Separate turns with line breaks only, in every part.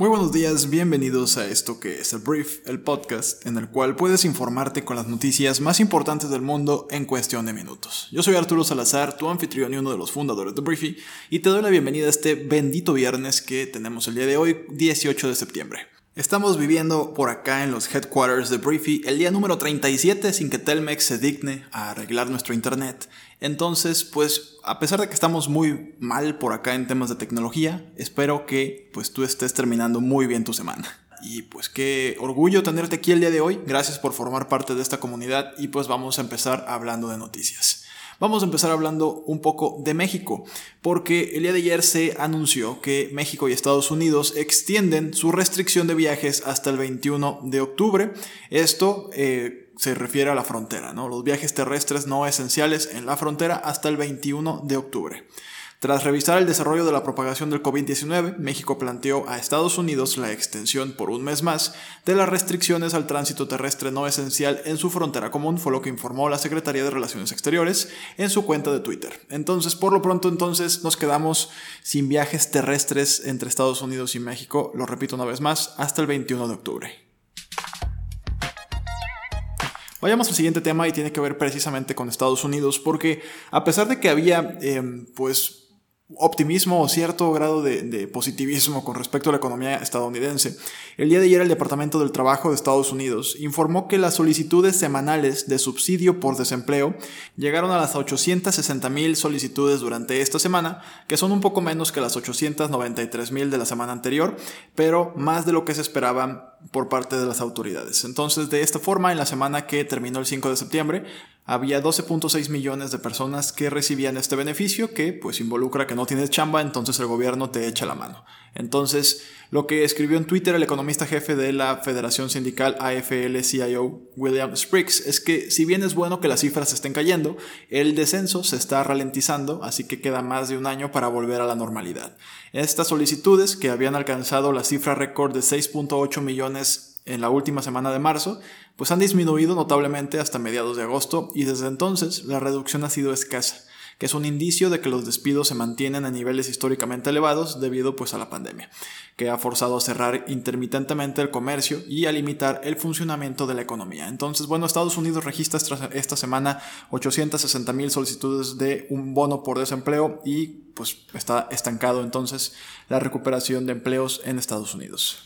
Muy buenos días, bienvenidos a esto que es el Brief, el podcast en el cual puedes informarte con las noticias más importantes del mundo en cuestión de minutos. Yo soy Arturo Salazar, tu anfitrión y uno de los fundadores de Briefy, y te doy la bienvenida a este bendito viernes que tenemos el día de hoy, 18 de septiembre. Estamos viviendo por acá en los headquarters de Briefy el día número 37 sin que Telmex se digne a arreglar nuestro internet entonces, pues, a pesar de que estamos muy mal por acá en temas de tecnología, espero que pues tú estés terminando muy bien tu semana. Y pues qué orgullo tenerte aquí el día de hoy. Gracias por formar parte de esta comunidad y pues vamos a empezar hablando de noticias. Vamos a empezar hablando un poco de México, porque el día de ayer se anunció que México y Estados Unidos extienden su restricción de viajes hasta el 21 de octubre. Esto eh, se refiere a la frontera, ¿no? Los viajes terrestres no esenciales en la frontera hasta el 21 de octubre. Tras revisar el desarrollo de la propagación del COVID-19, México planteó a Estados Unidos la extensión por un mes más de las restricciones al tránsito terrestre no esencial en su frontera común, fue lo que informó la Secretaría de Relaciones Exteriores en su cuenta de Twitter. Entonces, por lo pronto, entonces nos quedamos sin viajes terrestres entre Estados Unidos y México, lo repito una vez más, hasta el 21 de octubre. Vayamos al siguiente tema y tiene que ver precisamente con Estados Unidos, porque a pesar de que había, em, pues, optimismo o cierto grado de, positivismo con respecto a la economía estadounidense. El día de ayer el Departamento del Trabajo de Estados Unidos informó que las solicitudes semanales de subsidio por desempleo llegaron a las 860 mil solicitudes durante esta semana, que son un poco menos que las 893 mil de la semana anterior, pero más de lo que se esperaba por parte de las autoridades. Entonces, de esta forma, en la semana que terminó el 5 de septiembre, había 12.6 millones de personas que recibían este beneficio que pues involucra que no tienes chamba, entonces el gobierno te echa la mano. Entonces, lo que escribió en Twitter el economista jefe de la Federación Sindical AFL-CIO, William Spriggs, es que si bien es bueno que las cifras estén cayendo, el descenso se está ralentizando, así que queda más de un año para volver a la normalidad. Estas solicitudes, que habían alcanzado la cifra récord de 6.8 millones en la última semana de marzo, pues han disminuido notablemente hasta mediados de agosto y desde entonces la reducción ha sido escasa, que es un indicio de que los despidos se mantienen a niveles históricamente elevados debido pues a la pandemia, que ha forzado a cerrar intermitentemente el comercio y a limitar el funcionamiento de la economía. Entonces, bueno, Estados Unidos registra esta semana 860 mil solicitudes de un bono por desempleo y pues está estancado entonces la recuperación de empleos en Estados Unidos.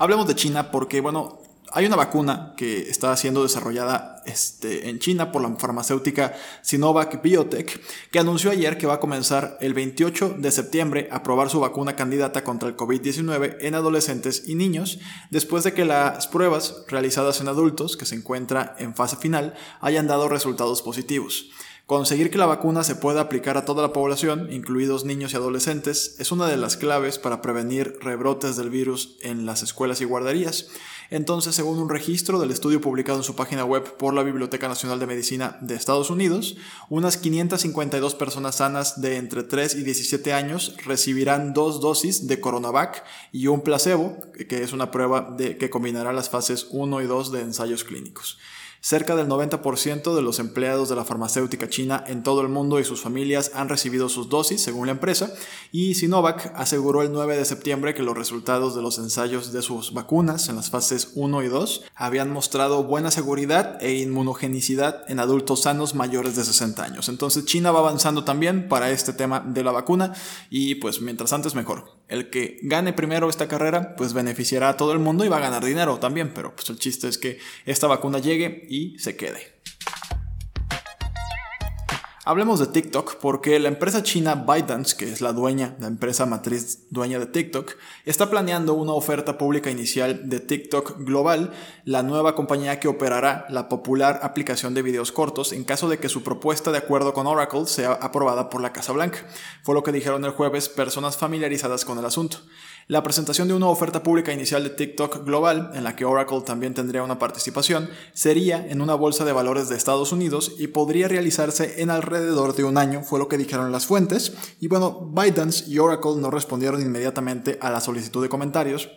Hablemos de China porque, bueno, hay una vacuna que está siendo desarrollada este, en China por la farmacéutica Sinovac Biotech, que anunció ayer que va a comenzar el 28 de septiembre a probar su vacuna candidata contra el COVID-19 en adolescentes y niños, después de que las pruebas realizadas en adultos, que se encuentra en fase final, hayan dado resultados positivos. Conseguir que la vacuna se pueda aplicar a toda la población, incluidos niños y adolescentes, es una de las claves para prevenir rebrotes del virus en las escuelas y guarderías. Entonces, según un registro del estudio publicado en su página web por la Biblioteca Nacional de Medicina de Estados Unidos, unas 552 personas sanas de entre 3 y 17 años recibirán dos dosis de Coronavac y un placebo, que es una prueba de, que combinará las fases 1 y 2 de ensayos clínicos. Cerca del 90% de los empleados de la farmacéutica china en todo el mundo y sus familias han recibido sus dosis, según la empresa, y Sinovac aseguró el 9 de septiembre que los resultados de los ensayos de sus vacunas en las fases 1 y 2 habían mostrado buena seguridad e inmunogenicidad en adultos sanos mayores de 60 años. Entonces China va avanzando también para este tema de la vacuna y pues mientras antes mejor. El que gane primero esta carrera pues beneficiará a todo el mundo y va a ganar dinero también, pero pues el chiste es que esta vacuna llegue y se quede. Hablemos de TikTok porque la empresa china ByteDance, que es la dueña, la empresa matriz dueña de TikTok, está planeando una oferta pública inicial de TikTok Global, la nueva compañía que operará la popular aplicación de videos cortos en caso de que su propuesta de acuerdo con Oracle sea aprobada por la Casa Blanca. Fue lo que dijeron el jueves personas familiarizadas con el asunto. La presentación de una oferta pública inicial de TikTok global, en la que Oracle también tendría una participación, sería en una bolsa de valores de Estados Unidos y podría realizarse en alrededor alrededor de un año, fue lo que dijeron las fuentes. Y bueno, ByteDance y Oracle no respondieron inmediatamente a la solicitud de comentarios.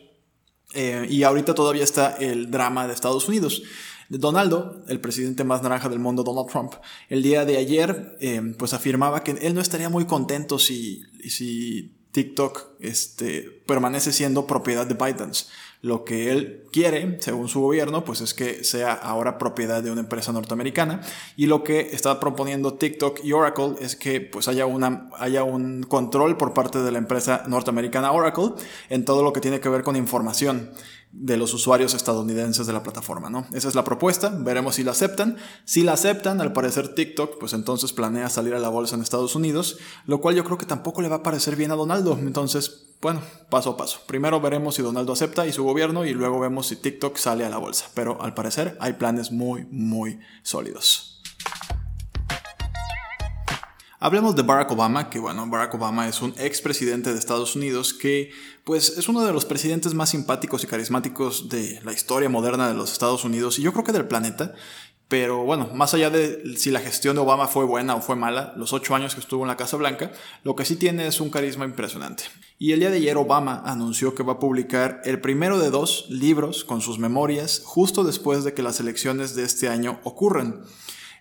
Eh, y ahorita todavía está el drama de Estados Unidos. Donaldo, el presidente más naranja del mundo, Donald Trump, el día de ayer, eh, pues afirmaba que él no estaría muy contento si, si TikTok este, permanece siendo propiedad de ByteDance. Lo que él quiere, según su gobierno, pues es que sea ahora propiedad de una empresa norteamericana. Y lo que está proponiendo TikTok y Oracle es que pues haya, una, haya un control por parte de la empresa norteamericana Oracle en todo lo que tiene que ver con información de los usuarios estadounidenses de la plataforma, ¿no? Esa es la propuesta, veremos si la aceptan. Si la aceptan, al parecer TikTok, pues entonces planea salir a la bolsa en Estados Unidos, lo cual yo creo que tampoco le va a parecer bien a Donaldo. Entonces, bueno, paso a paso. Primero veremos si Donaldo acepta y su gobierno y luego vemos si TikTok sale a la bolsa. Pero al parecer hay planes muy, muy sólidos. Hablemos de Barack Obama, que bueno, Barack Obama es un expresidente de Estados Unidos que pues es uno de los presidentes más simpáticos y carismáticos de la historia moderna de los Estados Unidos y yo creo que del planeta. Pero bueno, más allá de si la gestión de Obama fue buena o fue mala, los ocho años que estuvo en la Casa Blanca, lo que sí tiene es un carisma impresionante. Y el día de ayer Obama anunció que va a publicar el primero de dos libros con sus memorias justo después de que las elecciones de este año ocurran.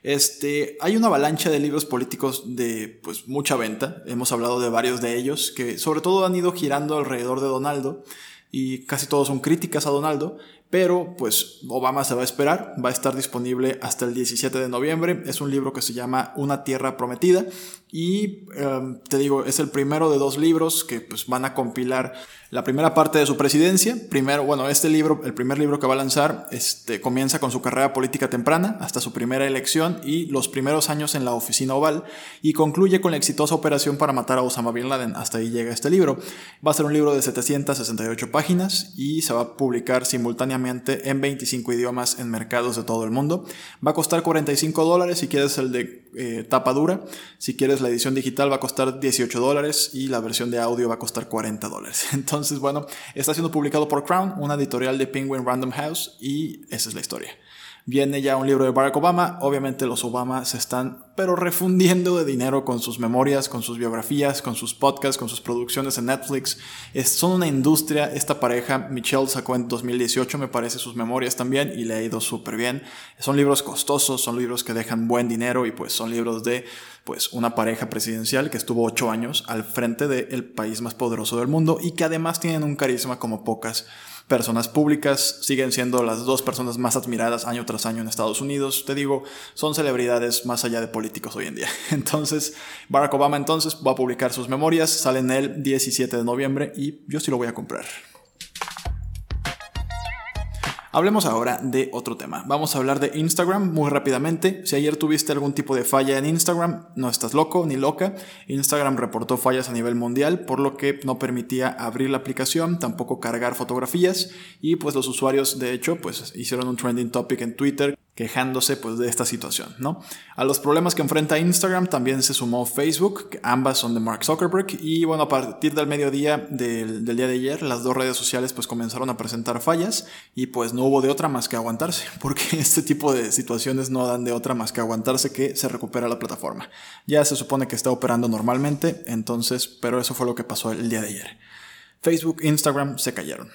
Este, hay una avalancha de libros políticos de pues mucha venta. Hemos hablado de varios de ellos que sobre todo han ido girando alrededor de Donaldo y casi todos son críticas a Donaldo, pero pues Obama se va a esperar, va a estar disponible hasta el 17 de noviembre. Es un libro que se llama Una Tierra Prometida y em, te digo, es el primero de dos libros que pues van a compilar la primera parte de su presidencia. Primero, bueno, este libro, el primer libro que va a lanzar, este, comienza con su carrera política temprana hasta su primera elección y los primeros años en la oficina oval y concluye con la exitosa operación para matar a Osama Bin Laden. Hasta ahí llega este libro. Va a ser un libro de 768 páginas y se va a publicar simultáneamente en 25 idiomas en mercados de todo el mundo. Va a costar 45 dólares si quieres el de eh, tapa dura. Si quieres la edición digital va a costar 18 dólares y la versión de audio va a costar 40 dólares. Entonces, bueno, está siendo publicado por Crown, una editorial de Penguin Random House y esa es la historia. Viene ya un libro de Barack Obama. Obviamente los Obama se están pero refundiendo de dinero con sus memorias, con sus biografías, con sus podcasts, con sus producciones en Netflix. Es, son una industria. Esta pareja, Michelle sacó en 2018, me parece, sus memorias también y le ha ido súper bien. Son libros costosos, son libros que dejan buen dinero y pues son libros de pues una pareja presidencial que estuvo ocho años al frente del país más poderoso del mundo y que además tienen un carisma como pocas personas públicas, siguen siendo las dos personas más admiradas año tras año en Estados Unidos. Te digo, son celebridades más allá de políticos hoy en día. Entonces, Barack Obama entonces va a publicar sus memorias, salen el 17 de noviembre y yo sí lo voy a comprar. Hablemos ahora de otro tema. Vamos a hablar de Instagram muy rápidamente. Si ayer tuviste algún tipo de falla en Instagram, no estás loco ni loca. Instagram reportó fallas a nivel mundial, por lo que no permitía abrir la aplicación, tampoco cargar fotografías y pues los usuarios de hecho pues hicieron un trending topic en Twitter quejándose pues de esta situación, ¿no? A los problemas que enfrenta Instagram también se sumó Facebook, ambas son de Mark Zuckerberg y bueno, a partir del mediodía del, del, día de ayer las dos redes sociales pues comenzaron a presentar fallas y pues no hubo de otra más que aguantarse, porque este tipo de situaciones no dan de otra más que aguantarse que se recupera la plataforma. Ya se supone que está operando normalmente, entonces, pero eso fue lo que pasó el día de ayer. Facebook, Instagram se cayeron.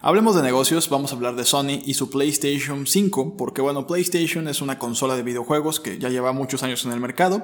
Hablemos de negocios, vamos a hablar de Sony y su PlayStation 5, porque bueno, PlayStation es una consola de videojuegos que ya lleva muchos años en el mercado.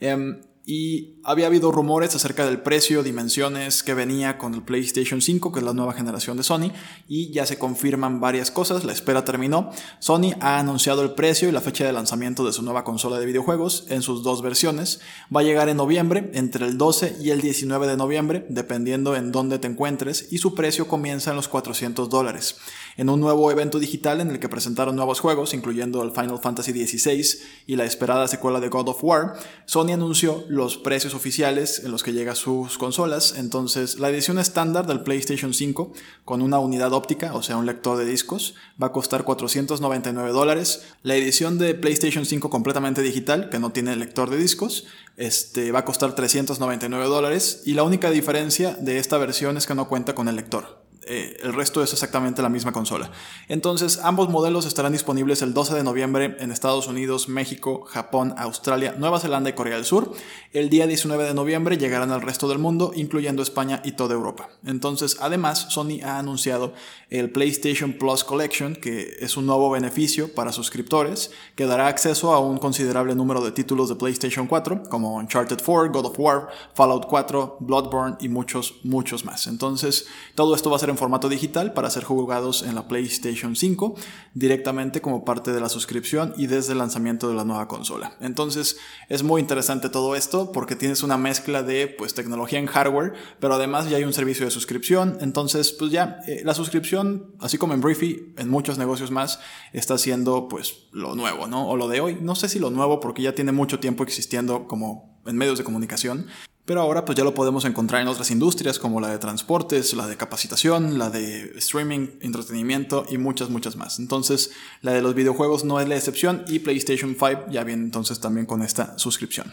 Em, y había habido rumores acerca del precio, dimensiones que venía con el PlayStation 5, que es la nueva generación de Sony, y ya se confirman varias cosas, la espera terminó. Sony ha anunciado el precio y la fecha de lanzamiento de su nueva consola de videojuegos en sus dos versiones. Va a llegar en noviembre, entre el 12 y el 19 de noviembre, dependiendo en dónde te encuentres, y su precio comienza en los 400 dólares en un nuevo evento digital en el que presentaron nuevos juegos, incluyendo el Final Fantasy XVI y la esperada secuela de God of War, Sony anunció los precios oficiales en los que llega sus consolas. Entonces, la edición estándar del PlayStation 5 con una unidad óptica, o sea, un lector de discos, va a costar 499 dólares. La edición de PlayStation 5 completamente digital, que no tiene lector de discos, este, va a costar 399 dólares. Y la única diferencia de esta versión es que no cuenta con el lector eh, el resto es exactamente la misma consola. Entonces, ambos modelos estarán disponibles el 12 de noviembre en Estados Unidos, México, Japón, Australia, Nueva Zelanda y Corea del Sur. El día 19 de noviembre llegarán al resto del mundo, incluyendo España y toda Europa. Entonces, además, Sony ha anunciado el PlayStation Plus Collection, que es un nuevo beneficio para suscriptores, que dará acceso a un considerable número de títulos de PlayStation 4, como Uncharted 4, God of War, Fallout 4, Bloodborne y muchos, muchos más. Entonces, todo esto va a ser en formato digital para ser jugados en la PlayStation 5 directamente como parte de la suscripción y desde el lanzamiento de la nueva consola. Entonces es muy interesante todo esto porque tienes una mezcla de pues tecnología en hardware, pero además ya hay un servicio de suscripción. Entonces pues ya eh, la suscripción, así como en Briefy, en muchos negocios más, está siendo pues lo nuevo, ¿no? O lo de hoy. No sé si lo nuevo porque ya tiene mucho tiempo existiendo como en medios de comunicación, pero ahora pues ya lo podemos encontrar en otras industrias como la de transportes, la de capacitación, la de streaming, entretenimiento y muchas, muchas más. Entonces la de los videojuegos no es la excepción y PlayStation 5 ya viene entonces también con esta suscripción.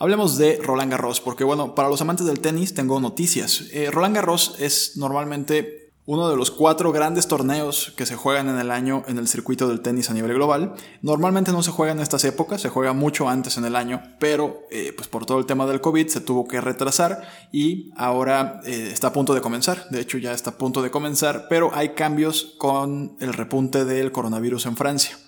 Hablemos de Roland Garros, porque bueno, para los amantes del tenis tengo noticias. Eh, Roland Garros es normalmente uno de los cuatro grandes torneos que se juegan en el año en el circuito del tenis a nivel global. Normalmente no se juega en estas épocas, se juega mucho antes en el año, pero eh, pues por todo el tema del COVID se tuvo que retrasar y ahora eh, está a punto de comenzar. De hecho ya está a punto de comenzar, pero hay cambios con el repunte del coronavirus en Francia.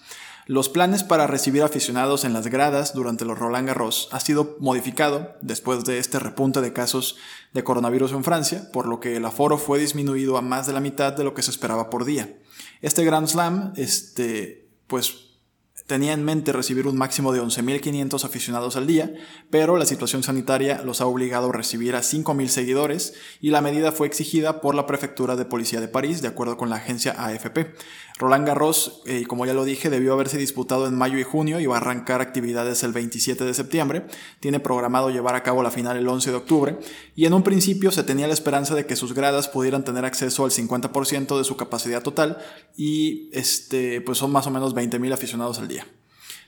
Los planes para recibir aficionados en las gradas durante los Roland Garros ha sido modificado después de este repunte de casos de coronavirus en Francia, por lo que el aforo fue disminuido a más de la mitad de lo que se esperaba por día. Este Grand Slam, este, pues tenía en mente recibir un máximo de 11.500 aficionados al día, pero la situación sanitaria los ha obligado a recibir a 5.000 seguidores y la medida fue exigida por la Prefectura de Policía de París, de acuerdo con la agencia AFP. Roland Garros, eh, como ya lo dije, debió haberse disputado en mayo y junio y va a arrancar actividades el 27 de septiembre. Tiene programado llevar a cabo la final el 11 de octubre y en un principio se tenía la esperanza de que sus gradas pudieran tener acceso al 50% de su capacidad total y este, pues son más o menos 20.000 aficionados al día.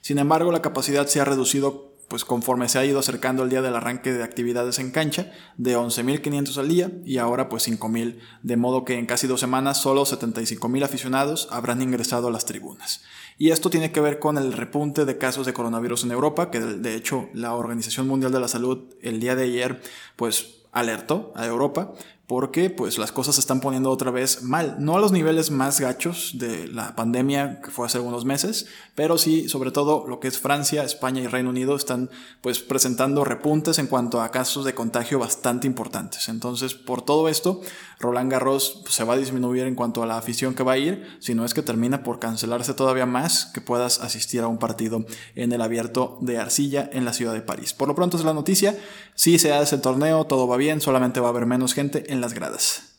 Sin embargo, la capacidad se ha reducido pues conforme se ha ido acercando el día del arranque de actividades en cancha, de 11.500 al día y ahora pues 5.000, de modo que en casi dos semanas solo 75.000 aficionados habrán ingresado a las tribunas. Y esto tiene que ver con el repunte de casos de coronavirus en Europa, que de hecho la Organización Mundial de la Salud el día de ayer pues alertó a Europa porque pues las cosas se están poniendo otra vez mal, no a los niveles más gachos de la pandemia que fue hace algunos meses, pero sí sobre todo lo que es Francia, España y Reino Unido están pues presentando repuntes en cuanto a casos de contagio bastante importantes. Entonces, por todo esto, Roland Garros pues, se va a disminuir en cuanto a la afición que va a ir, si no es que termina por cancelarse todavía más que puedas asistir a un partido en el abierto de arcilla en la ciudad de París. Por lo pronto es la noticia, si se hace el torneo, todo va bien, solamente va a haber menos gente en las gradas.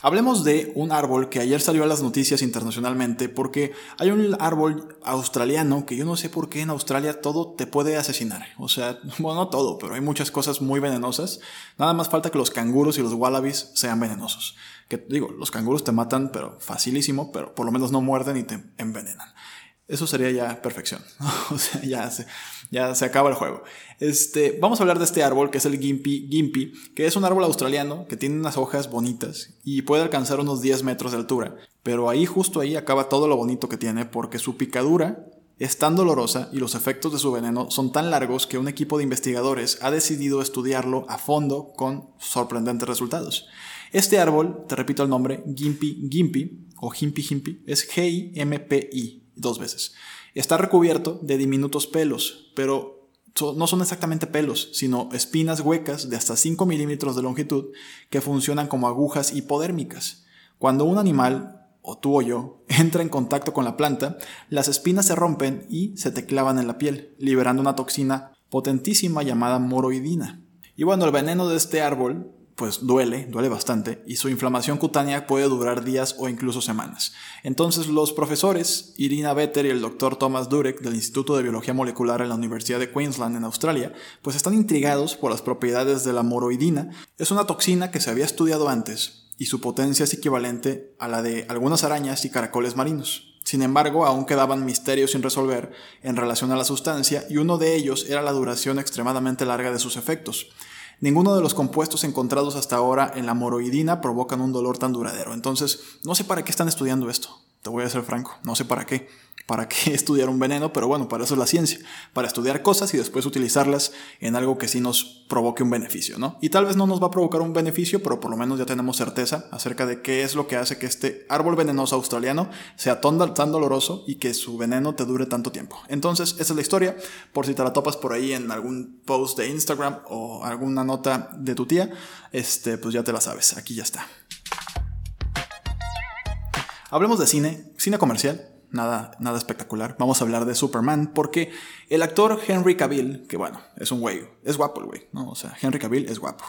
Hablemos de un árbol que ayer salió a las noticias internacionalmente porque hay un árbol australiano que yo no sé por qué en Australia todo te puede asesinar. O sea, bueno, no todo, pero hay muchas cosas muy venenosas. Nada más falta que los canguros y los wallabies sean venenosos. Que digo, los canguros te matan, pero facilísimo, pero por lo menos no muerden y te envenenan. Eso sería ya perfección. o sea, ya se, acaba el juego. Este, vamos a hablar de este árbol que es el Gimpy, Gimpy, que es un árbol australiano que tiene unas hojas bonitas y puede alcanzar unos 10 metros de altura. Pero ahí, justo ahí, acaba todo lo bonito que tiene porque su picadura es tan dolorosa y los efectos de su veneno son tan largos que un equipo de investigadores ha decidido estudiarlo a fondo con sorprendentes resultados. Este árbol, te repito el nombre, Gimpy Gimpy o Gimpy Gimpy, es G-I-M-P-I dos veces. Está recubierto de diminutos pelos, pero no son exactamente pelos, sino espinas huecas de hasta 5 milímetros de longitud que funcionan como agujas hipodérmicas. Cuando un animal, o tú o yo, entra en contacto con la planta, las espinas se rompen y se te clavan en la piel, liberando una toxina potentísima llamada moroidina. Y bueno, el veneno de este árbol pues duele, duele bastante, y su inflamación cutánea puede durar días o incluso semanas. Entonces los profesores Irina Vetter y el doctor Thomas Durek del Instituto de Biología Molecular en la Universidad de Queensland en Australia, pues están intrigados por las propiedades de la moroidina. Es una toxina que se había estudiado antes, y su potencia es equivalente a la de algunas arañas y caracoles marinos. Sin embargo, aún quedaban misterios sin resolver en relación a la sustancia, y uno de ellos era la duración extremadamente larga de sus efectos. Ninguno de los compuestos encontrados hasta ahora en la moroidina provocan un dolor tan duradero. Entonces, no sé para qué están estudiando esto. Te voy a ser franco, no sé para qué para qué estudiar un veneno, pero bueno, para eso es la ciencia, para estudiar cosas y después utilizarlas en algo que sí nos provoque un beneficio, ¿no? Y tal vez no nos va a provocar un beneficio, pero por lo menos ya tenemos certeza acerca de qué es lo que hace que este árbol venenoso australiano sea tan, doloroso y que su veneno te dure tanto tiempo. Entonces, esa es la historia, por si te la topas por ahí en algún post de Instagram o alguna nota de tu tía, este, pues ya te la sabes, aquí ya está. Hablemos de cine, cine comercial nada, nada espectacular. Vamos a hablar de Superman porque el actor Henry Cavill, que bueno, es un güey, es guapo el güey, ¿no? O sea, Henry Cavill es guapo.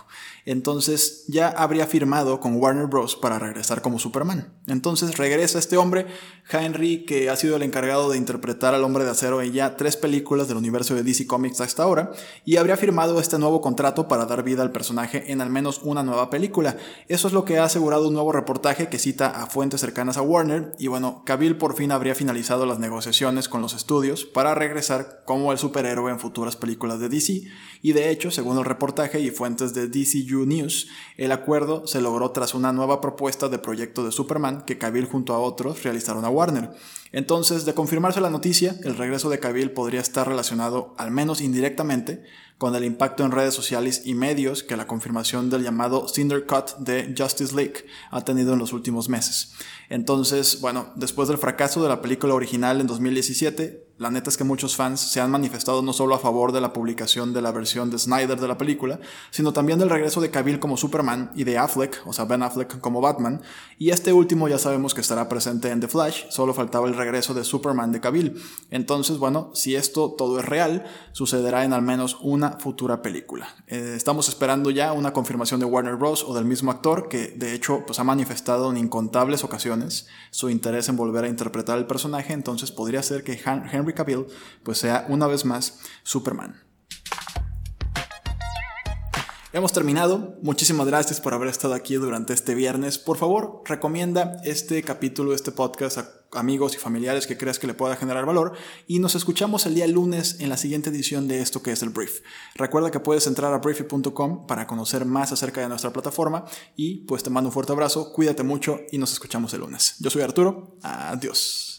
Entonces ya habría firmado con Warner Bros. para regresar como Superman. Entonces regresa este hombre, Henry, que ha sido el encargado de interpretar al hombre de acero en ya tres películas del universo de DC Comics hasta ahora, y habría firmado este nuevo contrato para dar vida al personaje en al menos una nueva película. Eso es lo que ha asegurado un nuevo reportaje que cita a fuentes cercanas a Warner, y bueno, Cavill por fin habría finalizado las negociaciones con los estudios para regresar como el superhéroe en futuras películas de DC, y de hecho, según el reportaje y fuentes de DCU News, el acuerdo se logró tras una nueva propuesta de proyecto de Superman que Cavill junto a otros realizaron a Warner. Entonces, de confirmarse la noticia, el regreso de Cavill podría estar relacionado, al menos indirectamente, con el impacto en redes sociales y medios que la confirmación del llamado Cinder Cut de Justice League ha tenido en los últimos meses. Entonces, bueno, después del fracaso de la película original en 2017, la neta es que muchos fans se han manifestado no solo a favor de la publicación de la versión de Snyder de la película, sino también del regreso de Cavill como Superman y de Affleck, o sea, Ben Affleck como Batman, y este último ya sabemos que estará presente en The Flash, solo faltaba el regreso de Superman de Cavill. Entonces, bueno, si esto todo es real, sucederá en al menos una futura película. Eh, estamos esperando ya una confirmación de Warner Bros. o del mismo actor, que de hecho pues, ha manifestado en incontables ocasiones su interés en volver a interpretar el personaje, entonces podría ser que Pues sea una vez más Superman. Hemos terminado. Muchísimas gracias por haber estado aquí durante este viernes. Por favor, recomienda este capítulo, este podcast a amigos y familiares que creas que le pueda generar valor. Y nos escuchamos el día lunes en la siguiente edición de esto que es el Brief. Recuerda que puedes entrar a briefy.com para conocer más acerca de nuestra plataforma. Y pues te mando un fuerte abrazo, cuídate mucho y nos escuchamos el lunes. Yo soy Arturo. Adiós.